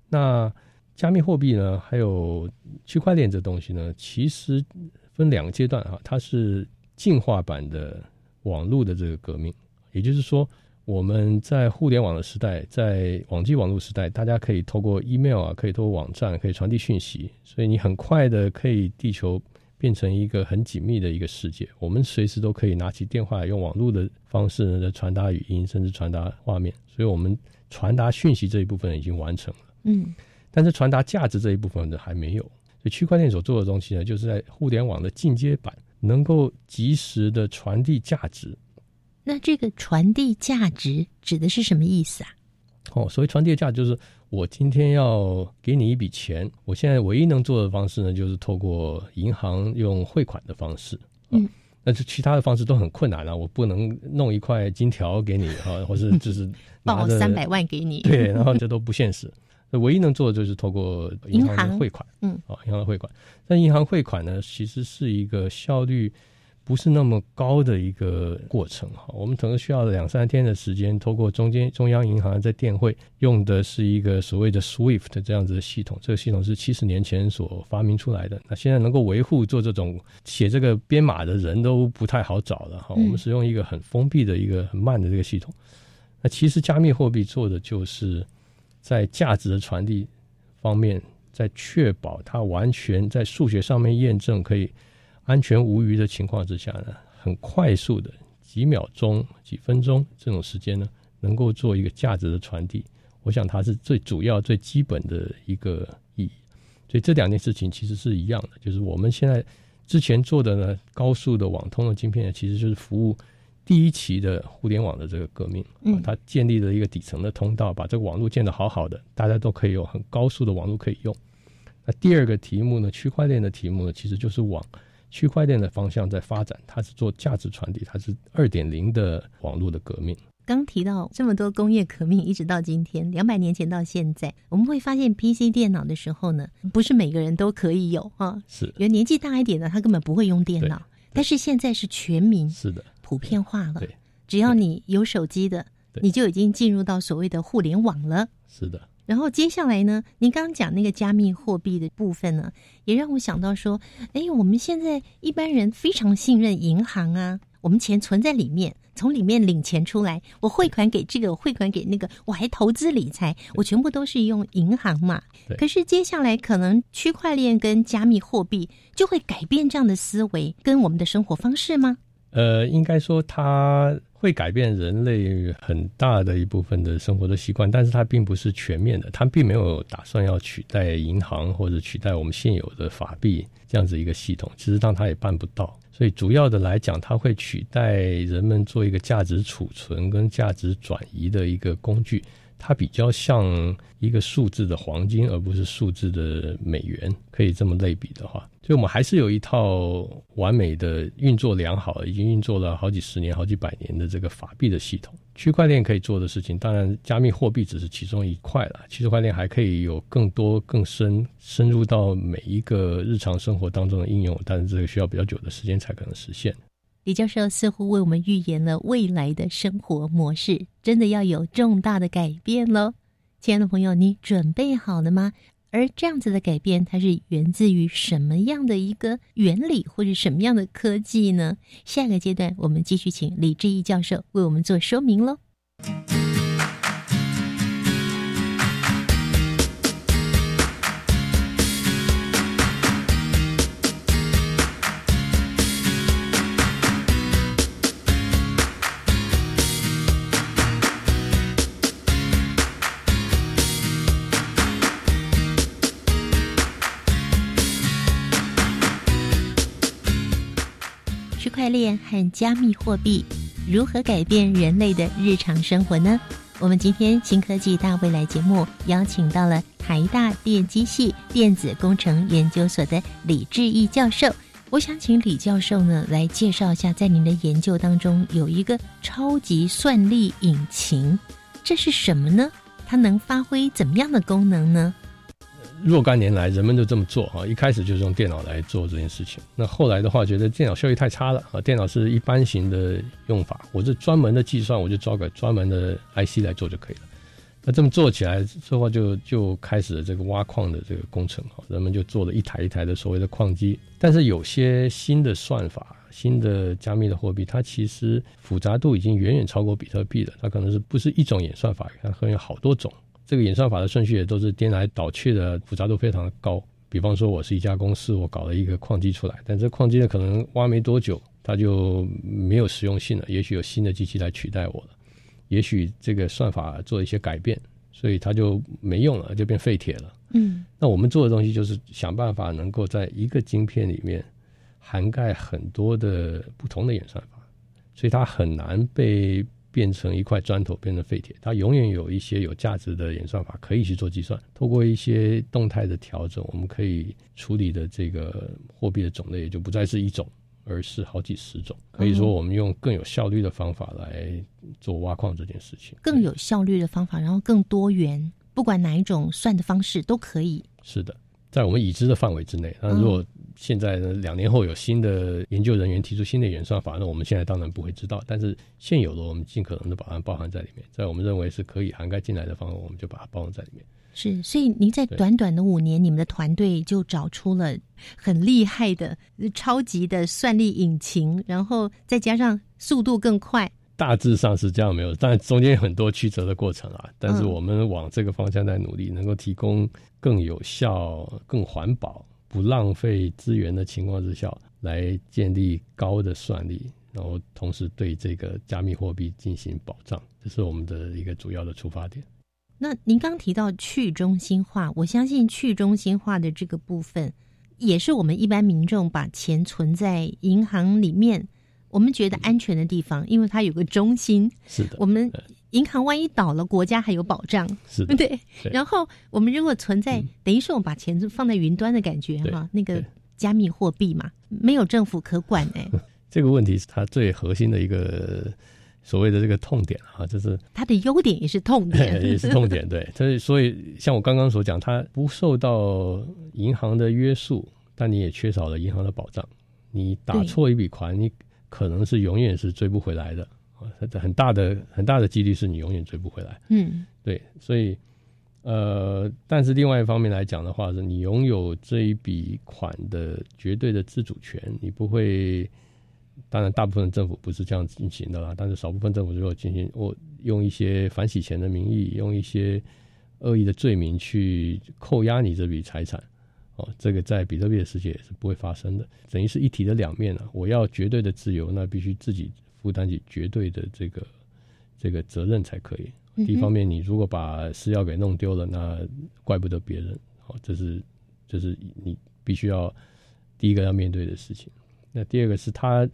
那加密货币呢，还有区块链这东西呢，其实分两个阶段哈。它是进化版的网络的这个革命，也就是说，我们在互联网的时代，在网际网络时代，大家可以透过 email 啊，可以透过网站，可以传递讯息，所以你很快的可以地球变成一个很紧密的一个世界。我们随时都可以拿起电话，用网络的方式呢，来传达语音，甚至传达画面。所以我们传达讯息这一部分已经完成了。嗯。但是传达价值这一部分的还没有，所以区块链所做的东西呢，就是在互联网的进阶版，能够及时的传递价值。那这个传递价值指的是什么意思啊？哦，所谓传递价值，就是我今天要给你一笔钱，我现在唯一能做的方式呢，就是透过银行用汇款的方式。嗯，那这其他的方式都很困难了，我不能弄一块金条给你啊，或是就是 报三百万给你，对，然后这都不现实。唯一能做的就是透过银行的汇款，嗯，啊，银行的汇款。但银行汇款呢，其实是一个效率不是那么高的一个过程哈。我们可能需要两三天的时间，透过中间中央银行在电汇用的是一个所谓的 SWIFT 这样子的系统。这个系统是七十年前所发明出来的。那现在能够维护做这种写这个编码的人都不太好找了哈。我们使用一个很封闭的一个很慢的这个系统。那其实加密货币做的就是。在价值的传递方面，在确保它完全在数学上面验证可以安全无虞的情况之下呢，很快速的几秒钟、几分钟这种时间呢，能够做一个价值的传递。我想它是最主要、最基本的一个意义。所以这两件事情其实是一样的，就是我们现在之前做的呢，高速的网通的晶片，其实就是服务。第一期的互联网的这个革命，嗯，它建立了一个底层的通道，把这个网络建得好好的，大家都可以有很高速的网络可以用。那第二个题目呢，区块链的题目呢，其实就是往区块链的方向在发展，它是做价值传递，它是二点零的网络的革命。刚提到这么多工业革命，一直到今天，两百年前到现在，我们会发现 PC 电脑的时候呢，不是每个人都可以有啊，是，有年纪大一点的，他根本不会用电脑，但是现在是全民，是的。普遍化了，只要你有手机的，你就已经进入到所谓的互联网了。是的。然后接下来呢，您刚刚讲那个加密货币的部分呢，也让我想到说，哎，我们现在一般人非常信任银行啊，我们钱存在里面，从里面领钱出来，我汇款给这个，我汇款给那个，我还投资理财，我全部都是用银行嘛。可是接下来可能区块链跟加密货币就会改变这样的思维跟我们的生活方式吗？呃，应该说它会改变人类很大的一部分的生活的习惯，但是它并不是全面的，它并没有打算要取代银行或者取代我们现有的法币这样子一个系统，其实上它也办不到。所以主要的来讲，它会取代人们做一个价值储存跟价值转移的一个工具。它比较像一个数字的黄金，而不是数字的美元，可以这么类比的话，所以我们还是有一套完美的运作良好、已经运作了好几十年、好几百年的这个法币的系统。区块链可以做的事情，当然加密货币只是其中一块了。区块链还可以有更多、更深深入到每一个日常生活当中的应用，但是这个需要比较久的时间才可能实现。李教授似乎为我们预言了未来的生活模式，真的要有重大的改变喽！亲爱的朋友，你准备好了吗？而这样子的改变，它是源自于什么样的一个原理，或者什么样的科技呢？下个阶段，我们继续请李志毅教授为我们做说明喽。块链和加密货币如何改变人类的日常生活呢？我们今天新科技大未来节目邀请到了台大电机系电子工程研究所的李志毅教授。我想请李教授呢来介绍一下，在您的研究当中有一个超级算力引擎，这是什么呢？它能发挥怎么样的功能呢？若干年来，人们都这么做啊。一开始就是用电脑来做这件事情。那后来的话，觉得电脑效率太差了啊。电脑是一般型的用法，我是专门的计算，我就找个专门的 IC 来做就可以了。那这么做起来之后，就就开始了这个挖矿的这个工程啊。人们就做了一台一台的所谓的矿机。但是有些新的算法、新的加密的货币，它其实复杂度已经远远超过比特币了。它可能是不是一种演算法，它可能有好多种。这个演算法的顺序也都是颠来倒去的，复杂度非常的高。比方说，我是一家公司，我搞了一个矿机出来，但这矿机呢，可能挖没多久，它就没有实用性了。也许有新的机器来取代我了，也许这个算法做一些改变，所以它就没用了，就变废铁了。嗯，那我们做的东西就是想办法能够在一个晶片里面涵盖很多的不同的演算法，所以它很难被。变成一块砖头，变成废铁，它永远有一些有价值的演算法可以去做计算。透过一些动态的调整，我们可以处理的这个货币的种类也就不再是一种，而是好几十种。可以说，我们用更有效率的方法来做挖矿这件事情。更有效率的方法，然后更多元，不管哪一种算的方式都可以。是的，在我们已知的范围之内。那如果现在呢？两年后有新的研究人员提出新的演算法，那我们现在当然不会知道。但是现有的，我们尽可能的把它包含在里面，在我们认为是可以涵盖进来的方法，我们就把它包含在里面。是，所以您在短短的五年，你们的团队就找出了很厉害的、超级的算力引擎，然后再加上速度更快。大致上是这样，没有，但中间有很多曲折的过程啊。但是我们往这个方向在努力，能够提供更有效、更环保。不浪费资源的情况之下，来建立高的算力，然后同时对这个加密货币进行保障，这是我们的一个主要的出发点。那您刚提到去中心化，我相信去中心化的这个部分，也是我们一般民众把钱存在银行里面，我们觉得安全的地方，因为它有个中心。是的，我们。银行万一倒了，国家还有保障，是对。然后我们如果存在，等于是我们把钱放在云端的感觉哈，那个加密货币嘛，没有政府可管哎。这个问题是它最核心的一个所谓的这个痛点啊，就是它的优点也是痛点，也是痛点。对，所 以所以像我刚刚所讲，它不受到银行的约束，但你也缺少了银行的保障。你打错一笔款，你可能是永远是追不回来的啊。很大的很大的几率是你永远追不回来。嗯，对，所以呃，但是另外一方面来讲的话，是你拥有这一笔款的绝对的自主权，你不会当然，大部分政府不是这样进行的啦，但是少部分政府如果进行，我用一些反洗钱的名义，用一些恶意的罪名去扣押你这笔财产。哦，这个在比特币的世界也是不会发生的，等于是一体的两面啊。我要绝对的自由，那必须自己负担起绝对的这个这个责任才可以。一方面，你如果把私钥给弄丢了，那怪不得别人。哦，这是这是你必须要第一个要面对的事情。那第二个是它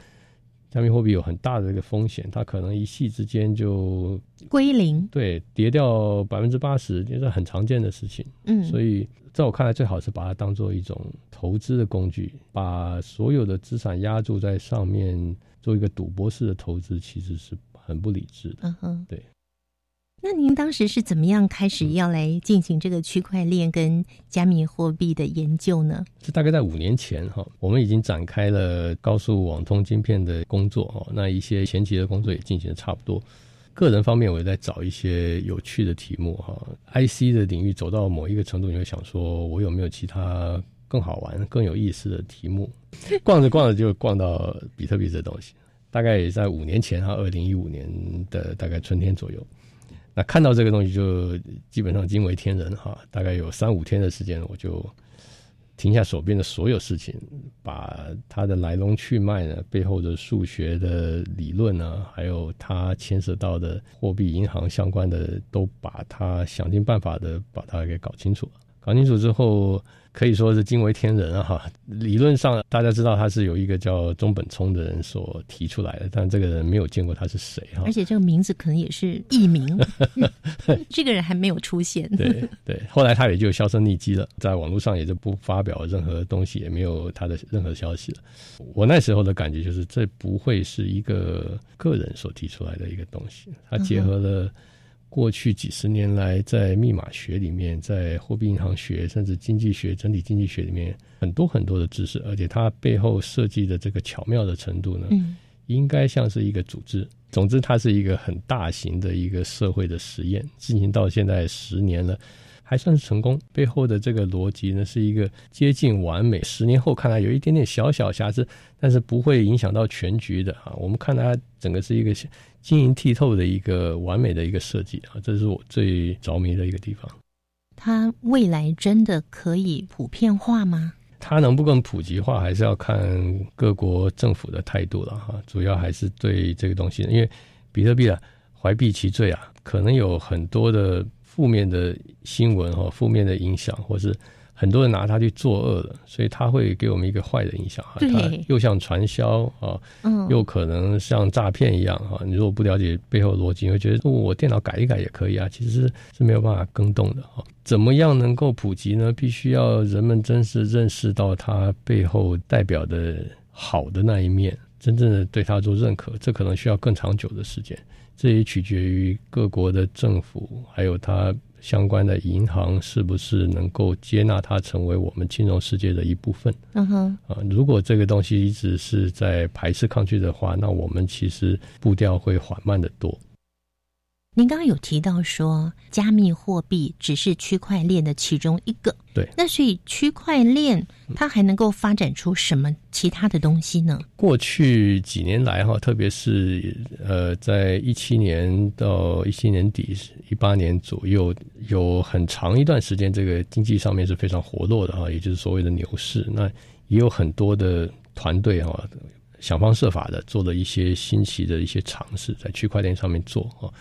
加密货币有很大的一个风险，它可能一夕之间就归零，对，跌掉百分之八十，这是很常见的事情。嗯，所以。在我看来，最好是把它当做一种投资的工具，把所有的资产压注在上面，做一个赌博式的投资，其实是很不理智的。嗯哼，对。那您当时是怎么样开始要来进行这个区块链跟加密货币的研究呢？是大概在五年前哈，我们已经展开了高速网通晶片的工作哈，那一些前期的工作也进行的差不多。个人方面，我也在找一些有趣的题目哈。IC 的领域走到某一个程度，你会想说，我有没有其他更好玩、更有意思的题目？逛着逛着就逛到比特币这东西。大概也在五年前哈，二零一五年的大概春天左右，看到这个东西就基本上惊为天人哈。大概有三五天的时间，我就。停下手边的所有事情，把它的来龙去脉呢，背后的数学的理论呢，还有它牵涉到的货币银行相关的，都把它想尽办法的把它给搞清楚。搞清楚之后。可以说是惊为天人啊！哈，理论上大家知道他是有一个叫中本聪的人所提出来的，但这个人没有见过他是谁哈。而且这个名字可能也是艺名，这个人还没有出现。对对，后来他也就销声匿迹了，在网络上也就不发表任何东西，也没有他的任何消息了。我那时候的感觉就是，这不会是一个个人所提出来的一个东西，他结合了。过去几十年来，在密码学里面，在货币银行学，甚至经济学、整体经济学里面，很多很多的知识，而且它背后设计的这个巧妙的程度呢，应该像是一个组织。总之，它是一个很大型的一个社会的实验，进行到现在十年了。还算是成功，背后的这个逻辑呢，是一个接近完美。十年后看来有一点点小小瑕疵，但是不会影响到全局的啊。我们看它整个是一个晶莹剔透的一个完美的一个设计啊，这是我最着迷的一个地方。它未来真的可以普遍化吗？它能不能普及化，还是要看各国政府的态度了哈。主要还是对这个东西，因为比特币啊，怀璧其罪啊，可能有很多的。负面的新闻哈，负面的影响，或是很多人拿它去作恶了，所以它会给我们一个坏的影响哈。它又像传销啊，嗯，又可能像诈骗一样哈。你如果不了解背后逻辑，你会觉得我电脑改一改也可以啊，其实是没有办法更动的哈。怎么样能够普及呢？必须要人们真是认识到它背后代表的好的那一面，真正的对它做认可，这可能需要更长久的时间。这也取决于各国的政府，还有它相关的银行是不是能够接纳它成为我们金融世界的一部分。嗯哼，啊，如果这个东西一直是在排斥抗拒的话，那我们其实步调会缓慢的多。您刚刚有提到说，加密货币只是区块链的其中一个。对，那所以区块链它还能够发展出什么其他的东西呢？过去几年来哈，特别是呃，在一七年到一七年底、一八年左右，有很长一段时间，这个经济上面是非常活络的哈，也就是所谓的牛市。那也有很多的团队哈。想方设法的做了一些新奇的一些尝试，在区块链上面做啊，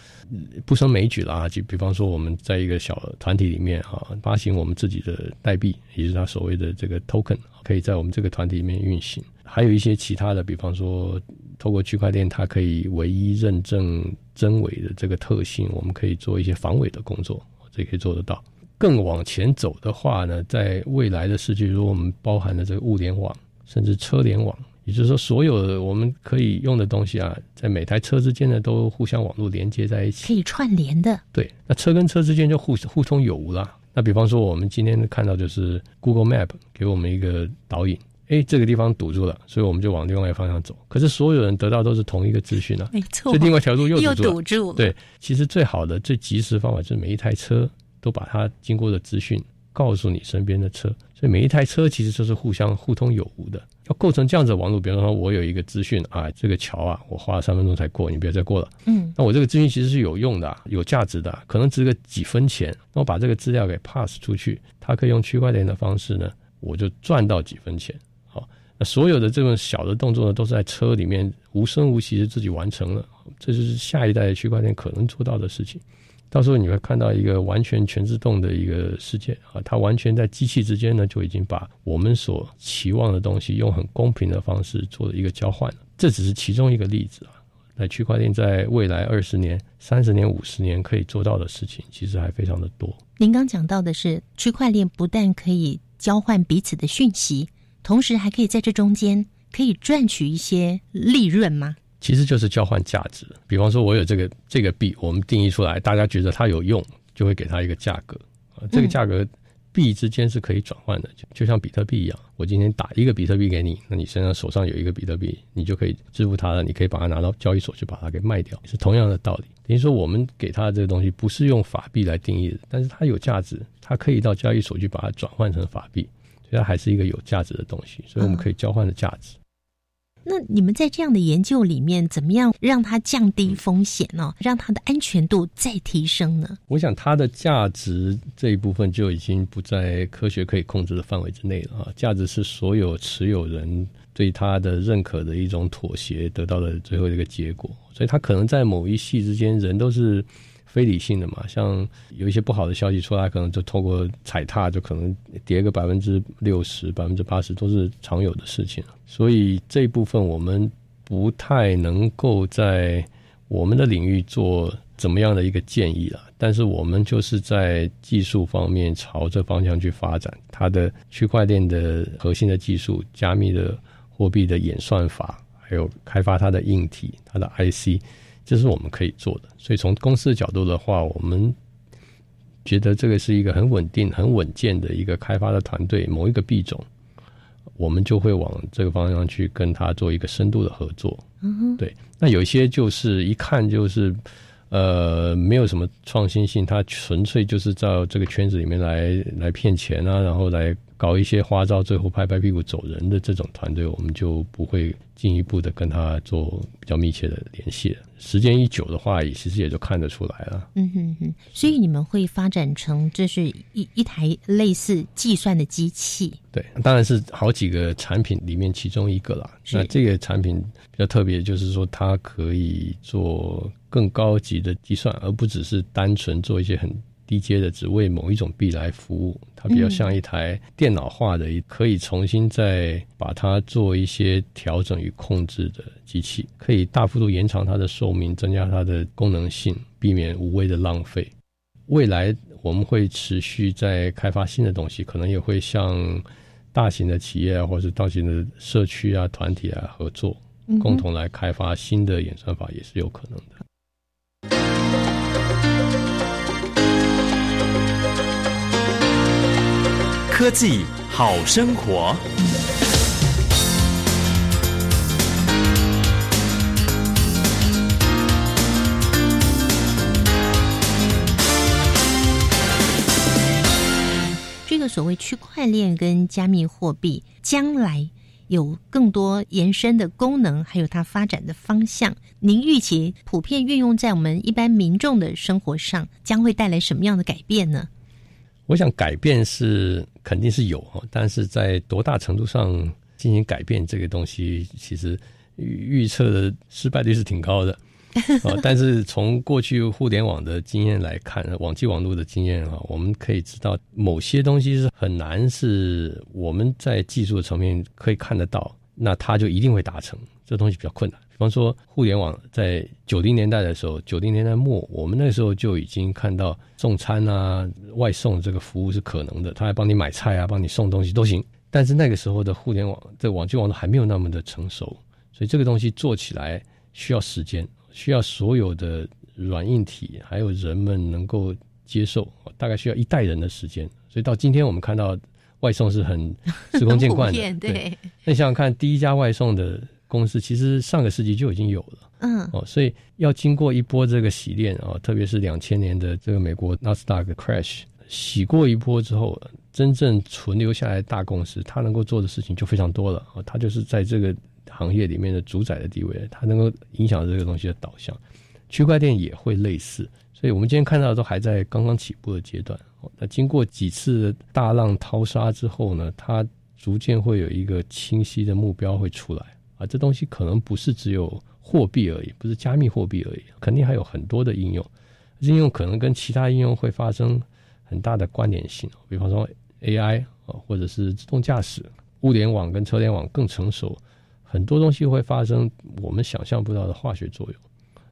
不胜枚举了啊。就比方说，我们在一个小团体里面啊，发行我们自己的代币，也就是它所谓的这个 token，可以在我们这个团体里面运行。还有一些其他的，比方说，透过区块链，它可以唯一认证真伪的这个特性，我们可以做一些防伪的工作，这可以做得到。更往前走的话呢，在未来的世界，如果我们包含了这个物联网，甚至车联网。也就是说，所有的我们可以用的东西啊，在每台车之间呢，都互相网络连接在一起，可以串联的。对，那车跟车之间就互互通有无了。那比方说，我们今天看到就是 Google Map 给我们一个导引，哎，这个地方堵住了，所以我们就往另外一个方向走。可是所有人得到都是同一个资讯啊，没错。所以另外一条路又堵住了。对，其实最好的、最及时的方法就是每一台车都把它经过的资讯告诉你身边的车，所以每一台车其实就是互相互通有无的。要构成这样子的网络，比方说，我有一个资讯啊，这个桥啊，我花了三分钟才过，你别再过了。嗯，那我这个资讯其实是有用的、有价值的，可能值个几分钱。那我把这个资料给 pass 出去，它可以用区块链的方式呢，我就赚到几分钱。好，那所有的这种小的动作呢，都是在车里面无声无息的自己完成了。这就是下一代的区块链可能做到的事情。到时候你会看到一个完全全自动的一个世界啊，它完全在机器之间呢就已经把我们所期望的东西用很公平的方式做了一个交换了。这只是其中一个例子啊。那区块链在未来二十年、三十年、五十年可以做到的事情，其实还非常的多。您刚讲到的是，区块链不但可以交换彼此的讯息，同时还可以在这中间可以赚取一些利润吗？其实就是交换价值。比方说，我有这个这个币，我们定义出来，大家觉得它有用，就会给它一个价格啊。这个价格币之间是可以转换的，就就像比特币一样。我今天打一个比特币给你，那你身上手上有一个比特币，你就可以支付它了。你可以把它拿到交易所去把它给卖掉，是同样的道理。等于说，我们给它的这个东西不是用法币来定义的，但是它有价值，它可以到交易所去把它转换成法币，所以它还是一个有价值的东西。所以我们可以交换的价值。那你们在这样的研究里面，怎么样让它降低风险呢？让它的安全度再提升呢？我想它的价值这一部分就已经不在科学可以控制的范围之内了啊！价值是所有持有人对它的认可的一种妥协得到的最后一个结果，所以它可能在某一系之间，人都是。非理性的嘛，像有一些不好的消息出来，可能就透过踩踏，就可能跌个百分之六十、百分之八十，都是常有的事情。所以这一部分我们不太能够在我们的领域做怎么样的一个建议了。但是我们就是在技术方面朝这方向去发展，它的区块链的核心的技术、加密的货币的演算法，还有开发它的硬体、它的 IC。这是我们可以做的，所以从公司的角度的话，我们觉得这个是一个很稳定、很稳健的一个开发的团队。某一个币种，我们就会往这个方向去跟他做一个深度的合作。嗯，对。那有一些就是一看就是呃没有什么创新性，它纯粹就是在这个圈子里面来来骗钱啊，然后来。搞一些花招，最后拍拍屁股走人的这种团队，我们就不会进一步的跟他做比较密切的联系了。时间一久的话，也其实也就看得出来了。嗯哼哼，所以你们会发展成这是一一台类似计算的机器。对，当然是好几个产品里面其中一个啦。那这个产品比较特别，就是说它可以做更高级的计算，而不只是单纯做一些很。低阶的只为某一种币来服务，它比较像一台电脑化的，可以重新再把它做一些调整与控制的机器，可以大幅度延长它的寿命，增加它的功能性，避免无谓的浪费。未来我们会持续在开发新的东西，可能也会向大型的企业啊，或者大型的社区啊、团体啊合作，共同来开发新的演算法，也是有可能的。科技好生活。这个所谓区块链跟加密货币，将来有更多延伸的功能，还有它发展的方向。您预期普遍运用在我们一般民众的生活上，将会带来什么样的改变呢？我想改变是肯定是有但是在多大程度上进行改变这个东西，其实预测的失败率是挺高的 啊。但是从过去互联网的经验来看，网际网络的经验啊，我们可以知道某些东西是很难是我们在技术层面可以看得到，那它就一定会达成。这东西比较困难。比方说，互联网在九零年代的时候，九零年代末，我们那时候就已经看到送餐啊、外送这个服务是可能的，他还帮你买菜啊、帮你送东西都行。但是那个时候的互联网，这网际网络还没有那么的成熟，所以这个东西做起来需要时间，需要所有的软硬体还有人们能够接受，大概需要一代人的时间。所以到今天我们看到外送是很司空见惯的。对，那想想看，第一家外送的。公司其实上个世纪就已经有了，嗯，哦，所以要经过一波这个洗练啊，特别是两千年的这个美国纳斯达克 crash，洗过一波之后，真正存留下来的大公司，它能够做的事情就非常多了啊，它就是在这个行业里面的主宰的地位，它能够影响这个东西的导向。区块链也会类似，所以我们今天看到的都还在刚刚起步的阶段。那经过几次大浪淘沙之后呢，它逐渐会有一个清晰的目标会出来啊。这东西可能不是只有货币而已，不是加密货币而已，肯定还有很多的应用。应用可能跟其他应用会发生很大的关联性，比方说 AI 啊，或者是自动驾驶、物联网跟车联网更成熟，很多东西会发生我们想象不到的化学作用。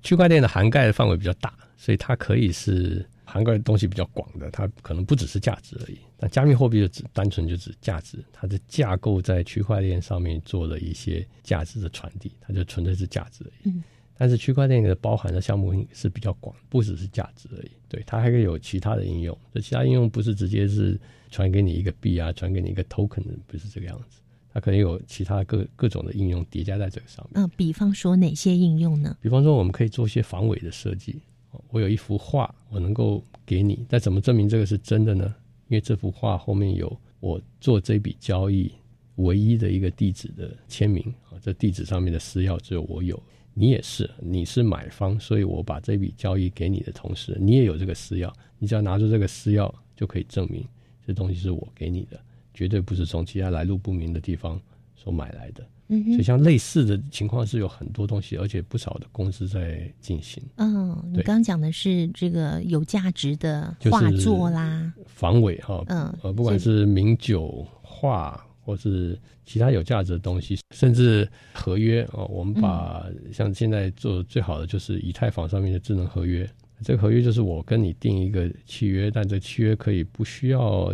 区块链的涵盖的范围比较大，所以它可以是涵盖的东西比较广的，它可能不只是价值而已。但加密货币就只单纯就指价值，它的架构在区块链上面做了一些价值的传递，它就纯粹是价值而已。嗯，但是区块链的包含的项目是比较广，不只是价值而已。对，它还可以有其他的应用。这其他应用不是直接是传给你一个币啊，传给你一个 token，不是这个样子。它可能有其他各各种的应用叠加在这个上面。嗯，比方说哪些应用呢？比方说，我们可以做一些防伪的设计。我有一幅画，我能够给你，但怎么证明这个是真的呢？因为这幅画后面有我做这笔交易唯一的一个地址的签名啊，这地址上面的私钥只有我有，你也是，你是买方，所以我把这笔交易给你的同时，你也有这个私钥，你只要拿出这个私钥，就可以证明这东西是我给你的。绝对不是从其他来路不明的地方所买来的，嗯，所以像类似的情况是有很多东西，而且不少的公司在进行。嗯，你刚刚讲的是这个有价值的画作啦，防伪哈，嗯，呃，不管是名酒画或是其他有价值的东西，甚至合约哦，我们把像现在做最好的就是以太坊上面的智能合约，这个合约就是我跟你定一个契约，但这契约可以不需要。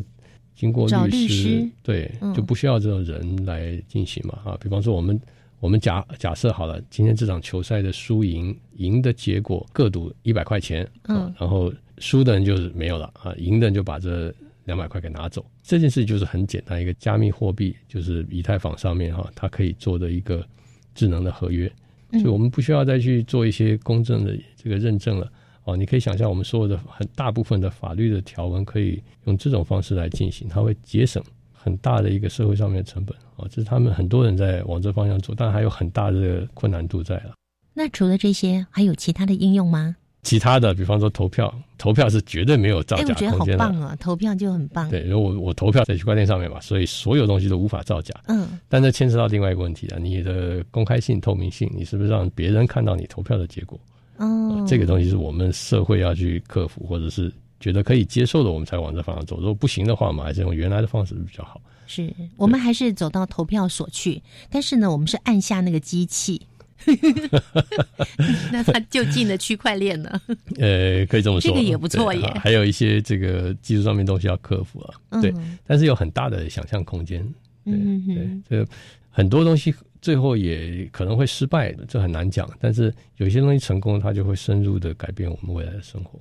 经过律师，对，就不需要这种人来进行嘛啊。比方说，我们我们假假设好了，今天这场球赛的输赢，赢的结果各赌一百块钱，嗯，然后输的人就是没有了啊，赢的人就把这两百块给拿走。这件事就是很简单，一个加密货币，就是以太坊上面哈，它可以做的一个智能的合约，所以我们不需要再去做一些公正的这个认证了。哦，你可以想象，我们所有的很大部分的法律的条文可以用这种方式来进行，它会节省很大的一个社会上面的成本。哦，这是他们很多人在往这方向做，但还有很大的困难度在了。那除了这些，还有其他的应用吗？其他的，比方说投票，投票是绝对没有造假空间的。我觉得好棒啊，投票就很棒。对，我我投票在区块链上面嘛，所以所有东西都无法造假。嗯，但这牵涉到另外一个问题啊，你的公开性、透明性，你是不是让别人看到你投票的结果？哦，这个东西是我们社会要去克服，或者是觉得可以接受的，我们才往这方向走。如果不行的话，我们还是用原来的方式比较好。是我们还是走到投票所去，但是呢，我们是按下那个机器，那他就进了区块链了。呃，可以这么说，这个也不错耶。还有一些这个技术上面东西要克服啊，对，但是有很大的想象空间。嗯对，这很多东西。最后也可能会失败，这很难讲。但是有些东西成功，它就会深入的改变我们未来的生活。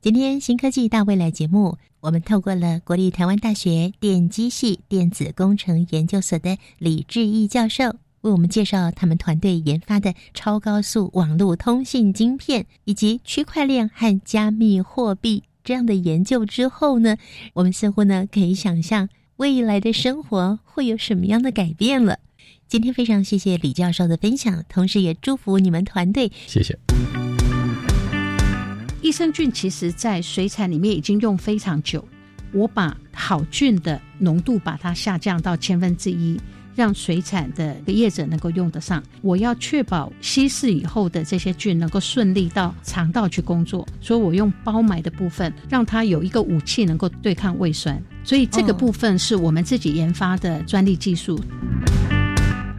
今天新科技大未来节目，我们透过了国立台湾大学电机系电子工程研究所的李志毅教授，为我们介绍他们团队研发的超高速网络通信晶片，以及区块链和加密货币这样的研究之后呢，我们似乎呢可以想象未来的生活会有什么样的改变了。今天非常谢谢李教授的分享，同时也祝福你们团队。谢谢。益生菌其实在水产里面已经用非常久，我把好菌的浓度把它下降到千分之一，让水产的业者能够用得上。我要确保稀释以后的这些菌能够顺利到肠道去工作，所以我用包埋的部分，让它有一个武器能够对抗胃酸。所以这个部分是我们自己研发的专利技术。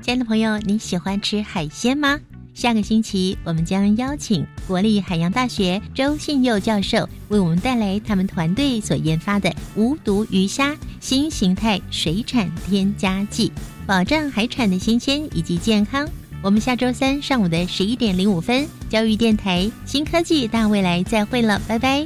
亲爱的朋友，你喜欢吃海鲜吗？下个星期我们将邀请国立海洋大学周信佑教授为我们带来他们团队所研发的无毒鱼虾新形态水产添加剂，保障海产的新鲜以及健康。我们下周三上午的十一点零五分，教育电台新科技大未来再会了，拜拜。